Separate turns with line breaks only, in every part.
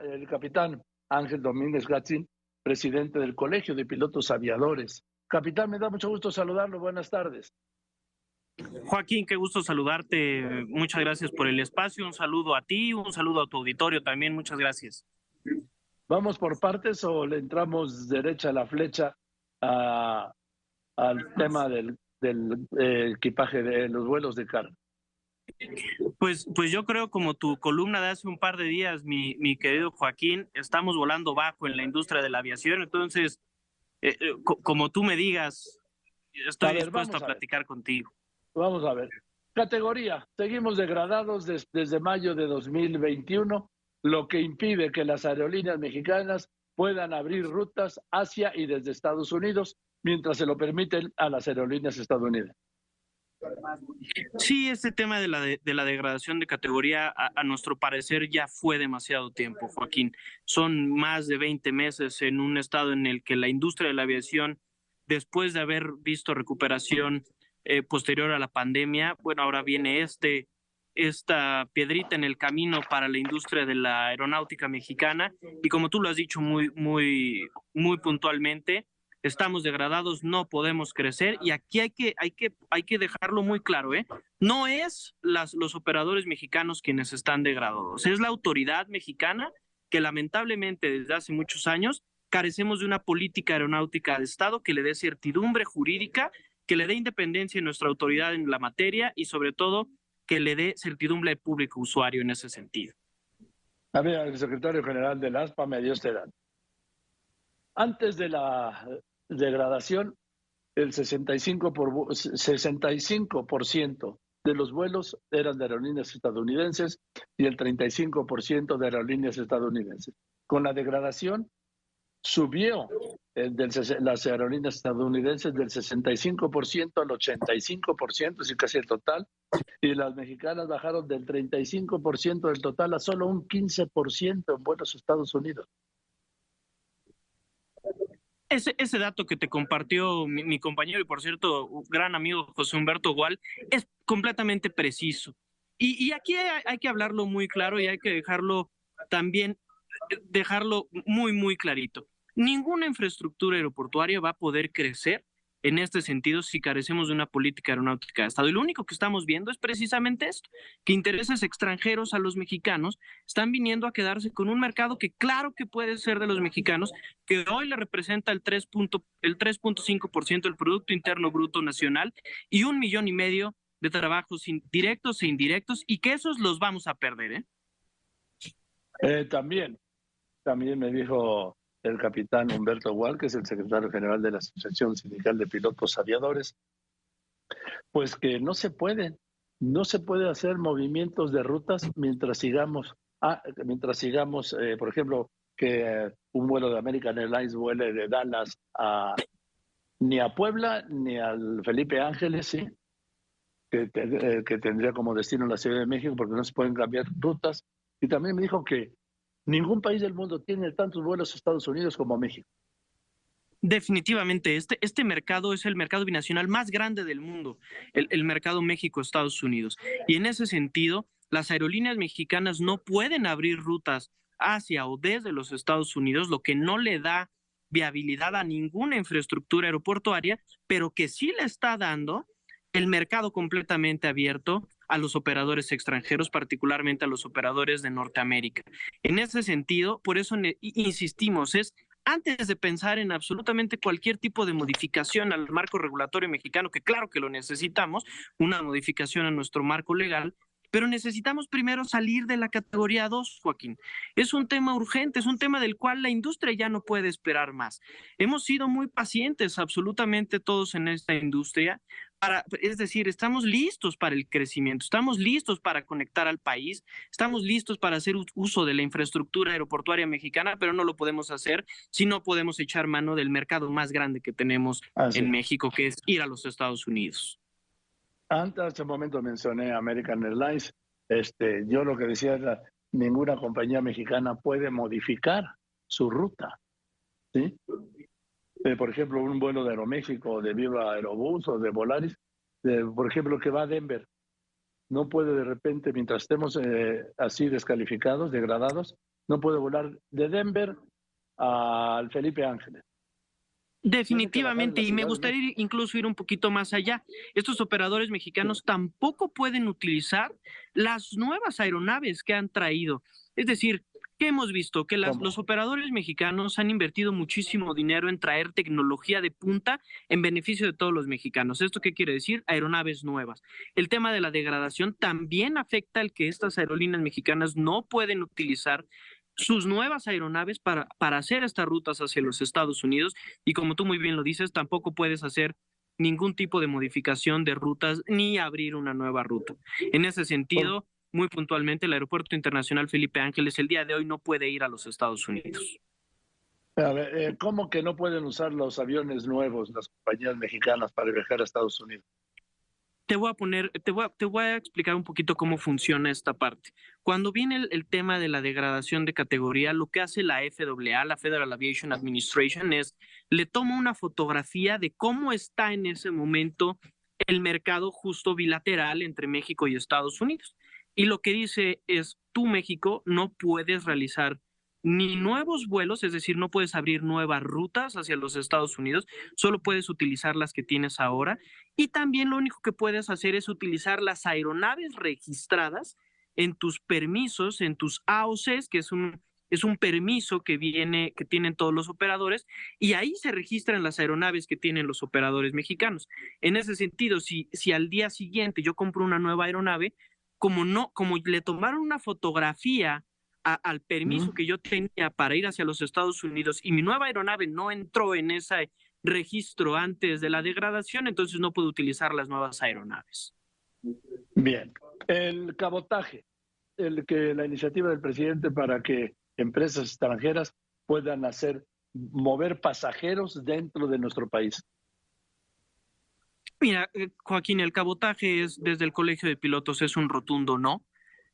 el capitán Ángel Domínguez Gatzin, presidente del Colegio de Pilotos Aviadores. Capitán, me da mucho gusto saludarlo. Buenas tardes.
Joaquín, qué gusto saludarte. Muchas gracias por el espacio. Un saludo a ti, un saludo a tu auditorio también. Muchas gracias.
¿Vamos por partes o le entramos derecha a la flecha al tema del, eh, equipaje de los vuelos de carga?
Pues, pues yo creo como tu columna de hace un par de días, mi, mi querido Joaquín, estamos volando bajo en la industria de la aviación, entonces, eh, eh, como tú me digas, estoy dispuesto a, platicar contigo.
Vamos a ver. Categoría, seguimos degradados desde mayo de 2021, lo que impide que las aerolíneas mexicanas puedan abrir rutas hacia y desde Estados Unidos, mientras se lo permiten a las aerolíneas estadounidenses.
Sí, este tema de la, de, la degradación de categoría, a, nuestro parecer, ya fue demasiado tiempo, Joaquín. Son más de 20 meses en un estado en el que la industria de la aviación, después de haber visto recuperación eh, posterior a la pandemia, bueno, ahora viene este, esta piedrita en el camino para la industria de la aeronáutica mexicana. Y como tú lo has dicho muy, muy, muy puntualmente, estamos degradados, no podemos crecer y aquí hay que, hay que, hay que dejarlo muy claro, ¿eh? No es los operadores mexicanos quienes están degradados, es la autoridad mexicana que lamentablemente desde hace muchos años carecemos de una política aeronáutica de Estado que le dé certidumbre jurídica, que le dé independencia a nuestra autoridad en la materia y sobre todo que le dé certidumbre al público usuario en ese sentido.
A ver, el secretario general del ASPA me dio este dato. Antes de la degradación, el 65%, por, 65 de los vuelos eran de aerolíneas estadounidenses y el 35% de aerolíneas estadounidenses. Con la degradación subió el las aerolíneas estadounidenses del 65% al 85%, es casi el total, y las mexicanas bajaron del 35% del total a solo un 15% en vuelos a Estados Unidos.
Ese, ese dato que te compartió mi, compañero y por cierto, gran amigo José Humberto Gual, es completamente preciso. Y, y aquí hay, que hablarlo muy claro y hay que dejarlo también, dejarlo muy, muy clarito. Ninguna infraestructura aeroportuaria va a poder crecer en este sentido si carecemos de una política aeronáutica de Estado. Y lo único que estamos viendo es precisamente esto, que intereses extranjeros a los mexicanos están viniendo a quedarse con un mercado que claro que puede ser de los mexicanos, que hoy le representa el 3.5% el 3 del Producto Interno Bruto Nacional y un millón y medio de trabajos directos e indirectos y que esos los vamos a perder. ¿eh?
Eh, también, también me dijo el capitán Humberto Gual, que es el secretario general de la Asociación Sindical de Pilotos Aviadores, pues que no se pueden, no se puede hacer movimientos de rutas mientras sigamos, ah, mientras sigamos, eh, por ejemplo, que un vuelo de American Airlines vuele de Dallas a ni a Puebla ni al Felipe Ángeles, sí, que, eh, que tendría como destino la Ciudad de México porque no se pueden cambiar rutas. Y también me dijo que Ningún país del mundo tiene tantos vuelos a Estados Unidos como México.
Definitivamente, este, este mercado es el mercado binacional más grande del mundo, el, el mercado México-Estados Unidos. Y en ese sentido, las aerolíneas mexicanas no pueden abrir rutas hacia o desde los Estados Unidos, lo que no le da viabilidad a ninguna infraestructura aeroportuaria, pero que sí le está dando el mercado completamente abierto a los operadores extranjeros, particularmente a los operadores de Norteamérica. En ese sentido, por eso insistimos, es antes de pensar en absolutamente cualquier tipo de modificación al marco regulatorio mexicano, que claro que lo necesitamos, una modificación a nuestro marco legal, pero necesitamos primero salir de la categoría 2, Joaquín. Es un tema urgente, es un tema del cual la industria ya no puede esperar más. Hemos sido muy pacientes absolutamente todos en esta industria. Para, es decir, estamos listos para el crecimiento, estamos listos para conectar al país, estamos listos para hacer uso de la infraestructura aeroportuaria mexicana, pero no lo podemos hacer si no podemos echar mano del mercado más grande que tenemos en México, que es ir a los Estados Unidos.
Antes, hace un momento mencioné American Airlines. Este, yo lo que decía era, ninguna compañía mexicana puede modificar su ruta. ¿sí? Eh, por ejemplo, un vuelo de Aeroméxico, de Viva Aerobús o de Volaris, por ejemplo, que va a Denver, no puede de repente, mientras estemos eh, así descalificados, degradados, no puede volar de Denver al Felipe Ángeles.
Definitivamente, y me gustaría incluso ir un poquito más allá. Estos operadores mexicanos tampoco pueden utilizar las nuevas aeronaves que han traído. Es decir, que hemos visto que los operadores mexicanos han invertido muchísimo dinero en traer tecnología de punta en beneficio de todos los mexicanos. ¿Esto qué quiere decir? Aeronaves nuevas. El tema de la degradación también afecta al que estas aerolíneas mexicanas no pueden utilizar sus nuevas aeronaves para, para hacer estas rutas hacia los Estados Unidos y como tú muy bien lo dices, tampoco puedes hacer ningún tipo de modificación de rutas ni abrir una nueva ruta. En ese sentido, muy puntualmente, el Aeropuerto Internacional Felipe Ángeles el día de hoy no puede ir a los Estados Unidos.
A ver, eh, ¿Cómo que no pueden usar los aviones nuevos las compañías mexicanas para viajar a Estados Unidos?
te voy a poner, te voy a, te voy a explicar un poquito cómo funciona esta parte. Cuando viene el, tema de la degradación de categoría, lo que hace la FAA, la Federal Aviation Administration, es le toma una fotografía de cómo está en ese momento el mercado justo bilateral entre México y Estados Unidos. Y lo que dice es, tú México no puedes realizar ni nuevos vuelos, es decir, no puedes abrir nuevas rutas hacia los Estados Unidos, solo puedes utilizar las que tienes ahora. Y también lo único que puedes hacer es utilizar las aeronaves registradas en tus permisos, en tus AOCs, que es un, es un permiso que viene, que tienen todos los operadores, y ahí se registran las aeronaves que tienen los operadores mexicanos. En ese sentido, si, si al día siguiente yo compro una nueva aeronave, como no, como le tomaron una fotografía al permiso que yo tenía para ir hacia los Estados Unidos y mi nueva aeronave no entró en ese registro antes de la degradación, entonces no puedo utilizar las nuevas aeronaves.
Bien, el cabotaje, el que la iniciativa del presidente para que empresas extranjeras puedan hacer mover pasajeros dentro de nuestro país.
Mira, eh, Joaquín, el cabotaje es desde el Colegio de Pilotos es un rotundo no.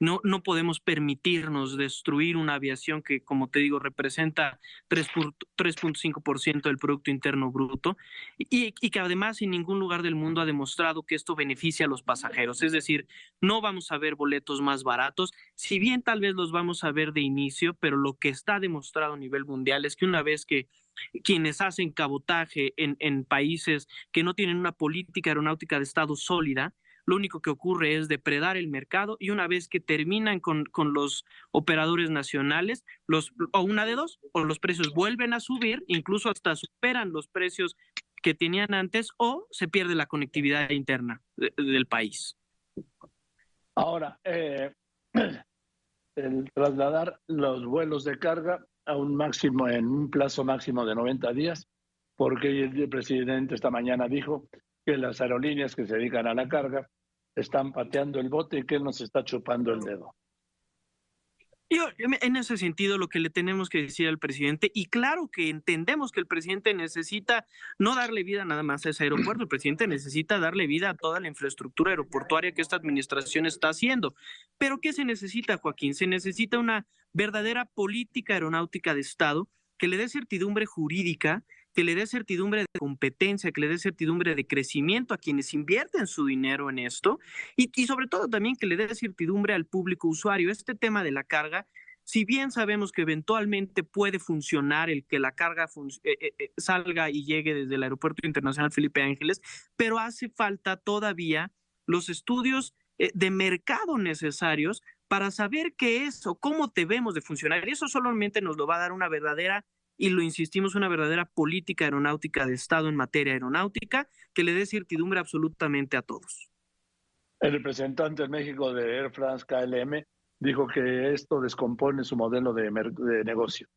No, no podemos permitirnos destruir una aviación que, como te digo, representa 3.5% del Producto Interno Bruto y, que además en ningún lugar del mundo ha demostrado que esto beneficia a los pasajeros. Es decir, no vamos a ver boletos más baratos, si bien tal vez los vamos a ver de inicio, pero lo que está demostrado a nivel mundial es que una vez que quienes hacen cabotaje en, en países que no tienen una política aeronáutica de Estado sólida, lo único que ocurre es depredar el mercado y una vez que terminan con, los operadores nacionales, los, o una de dos, o los precios vuelven a subir, incluso hasta superan los precios que tenían antes, o se pierde la conectividad interna del país.
Ahora, eh, el trasladar los vuelos de carga a un máximo, en un plazo máximo de 90 días, porque el presidente esta mañana dijo que las aerolíneas que se dedican a la carga están pateando el bote y que nos está chupando el dedo.
Yo, en ese sentido, lo que le tenemos que decir al presidente, y claro que entendemos que el presidente necesita no darle vida nada más a ese aeropuerto, el presidente necesita darle vida a toda la infraestructura aeroportuaria que esta administración está haciendo. Pero ¿qué se necesita, Joaquín? Se necesita una verdadera política aeronáutica de Estado que le dé certidumbre jurídica que le dé certidumbre de competencia, que le dé certidumbre de crecimiento a quienes invierten su dinero en esto y, sobre todo también que le dé certidumbre al público usuario. Este tema de la carga, si bien sabemos que eventualmente puede funcionar el que la carga eh, eh, eh, salga y llegue desde el Aeropuerto Internacional Felipe Ángeles, pero hace falta todavía los estudios de mercado necesarios para saber qué es o cómo debemos de funcionar. Y eso solamente nos lo va a dar una verdadera y lo insistimos, una verdadera política aeronáutica de Estado en materia aeronáutica que le dé certidumbre absolutamente a todos.
El representante en México de Air France KLM dijo que esto descompone su modelo de, de negocio.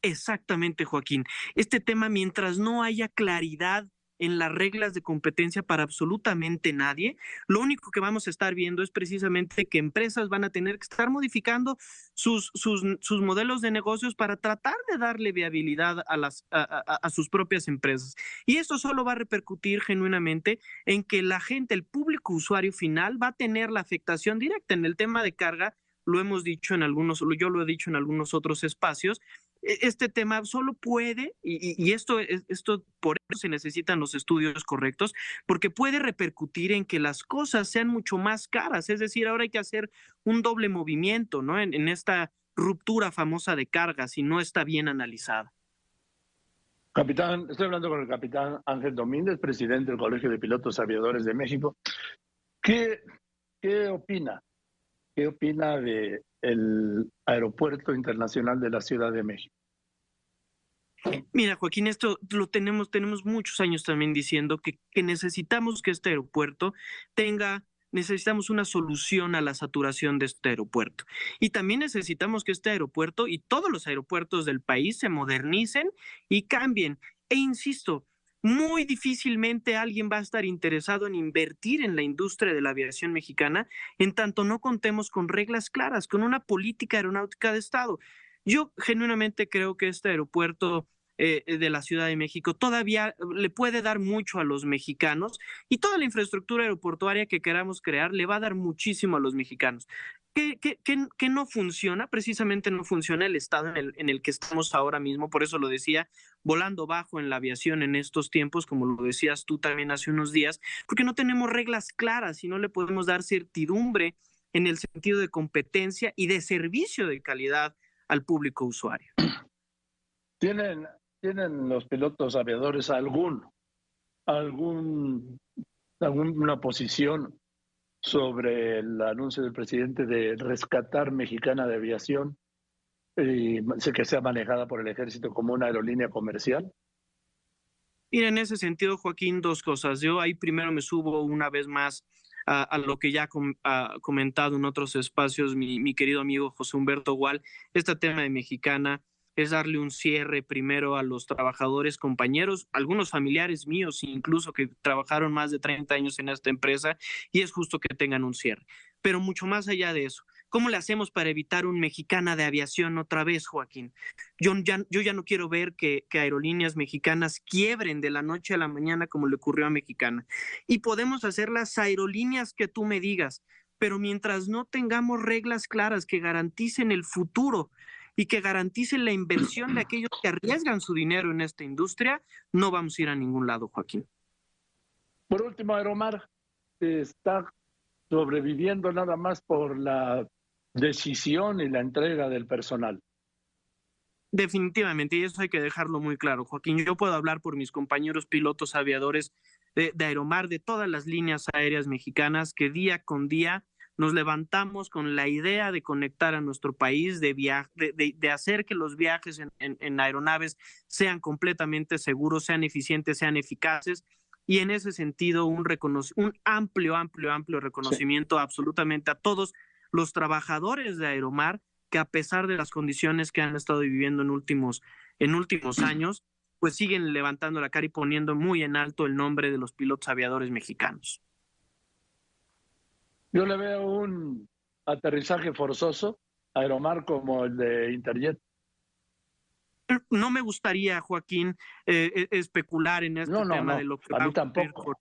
Exactamente, Joaquín. Este tema, mientras no haya claridad en las reglas de competencia para absolutamente nadie. Lo único que vamos a estar viendo es precisamente que empresas van a tener que estar modificando sus, sus, modelos de negocios para tratar de darle viabilidad a, las, a, sus propias empresas. Y esto solo va a repercutir genuinamente en que la gente, el público usuario final, va a tener la afectación directa en el tema de carga lo hemos dicho en algunos, yo lo he dicho en algunos otros espacios, este tema solo puede, y, esto, esto por eso se necesitan los estudios correctos, porque puede repercutir en que las cosas sean mucho más caras. Es decir, ahora hay que hacer un doble movimiento, ¿no? En, esta ruptura famosa de cargas y no está bien analizada.
Capitán, estoy hablando con el capitán Ángel Domínguez, presidente del Colegio de Pilotos Aviadores de México. ¿Qué, qué opina? ¿Qué opina del el Aeropuerto Internacional de la Ciudad de México?
Mira, Joaquín, esto lo tenemos, tenemos muchos años también diciendo que, que necesitamos que este aeropuerto tenga necesitamos una solución a la saturación de este aeropuerto. Y también necesitamos que este aeropuerto y todos los aeropuertos del país se modernicen y cambien. E insisto, muy difícilmente alguien va a estar interesado en invertir en la industria de la aviación mexicana en tanto no contemos con reglas claras, con una política aeronáutica de Estado. Yo genuinamente creo que este aeropuerto eh, de la Ciudad de México todavía le puede dar mucho a los mexicanos y toda la infraestructura aeroportuaria que queramos crear le va a dar muchísimo a los mexicanos. ¿Qué, qué, no funciona? Precisamente no funciona el estado en el, en el que estamos ahora mismo, por eso lo decía, volando bajo en la aviación en estos tiempos, como lo decías tú también hace unos días, porque no tenemos reglas claras y no le podemos dar certidumbre en el sentido de competencia y de servicio de calidad al público usuario.
¿Tienen, tienen los pilotos aviadores algún, algún, alguna posición sobre el anuncio del presidente de rescatar Mexicana de Aviación y que sea manejada por el ejército como una aerolínea comercial?
Mira, en ese sentido, Joaquín, dos cosas. Yo ahí primero me subo una vez más a, lo que ya ha comentado en otros espacios mi, querido amigo José Humberto Gual, este tema de mexicana es darle un cierre primero a los trabajadores, compañeros, algunos familiares míos incluso que trabajaron más de 30 años en esta empresa y es justo que tengan un cierre. Pero mucho más allá de eso, ¿cómo le hacemos para evitar un mexicana de aviación otra vez, Joaquín? Yo ya, no quiero ver que, que aerolíneas mexicanas quiebren de la noche a la mañana como le ocurrió a Mexicana. Y podemos hacer las aerolíneas que tú me digas, pero mientras no tengamos reglas claras que garanticen el futuro y que garanticen la inversión de aquellos que arriesgan su dinero en esta industria, no vamos a ir a ningún lado, Joaquín.
Por último, Aeromar está sobreviviendo nada más por la decisión y la entrega del personal.
Definitivamente, y eso hay que dejarlo muy claro, Joaquín. Yo puedo hablar por mis compañeros pilotos aviadores de, de Aeromar, de todas las líneas aéreas mexicanas, que día con día nos levantamos con la idea de conectar a nuestro país, de, de, hacer que los viajes en, aeronaves sean completamente seguros, sean eficientes, sean eficaces. Y en ese sentido, un, un amplio, amplio, amplio reconocimiento absolutamente a todos los trabajadores de Aeromar que a pesar de las condiciones que han estado viviendo en últimos, en últimos años, pues siguen levantando la cara y poniendo muy en alto el nombre de los pilotos aviadores mexicanos.
Yo le veo un aterrizaje forzoso, Aeromar, como el de Interjet.
No me gustaría, Joaquín, eh, e, especular en este tema de lo que
a mí tampoco.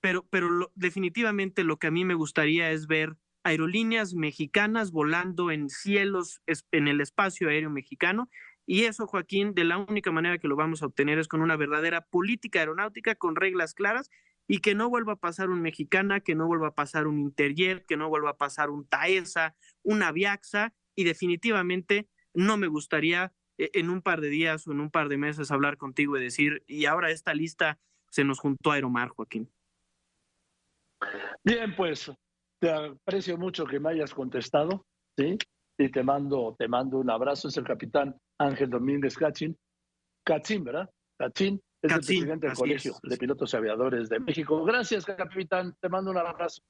Pero, pero definitivamente lo que a mí me gustaría es ver aerolíneas mexicanas volando en cielos, en el espacio aéreo mexicano. Y eso, Joaquín, de la única manera que lo vamos a obtener es con una verdadera política aeronáutica con reglas claras y que no vuelva a pasar un Mexicana, que no vuelva a pasar un Interjet, que no vuelva a pasar un Taesa, una Viaxa y definitivamente no me gustaría eh, en un par de días o en un par de meses hablar contigo y decir, y ahora esta lista se nos juntó a Aeromar, Joaquín.
Bien, pues te aprecio mucho que me hayas contestado, ¿sí? Y te mando, te mando un abrazo. Es el capitán Ángel Domínguez Cachín. Cachín, ¿verdad? Cachín. Es el presidente del Colegio de Pilotos Aviadores de México. Gracias, capitán. Te mando un abrazo.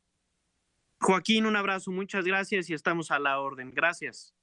Joaquín, un abrazo. Muchas gracias y estamos a la orden. Gracias.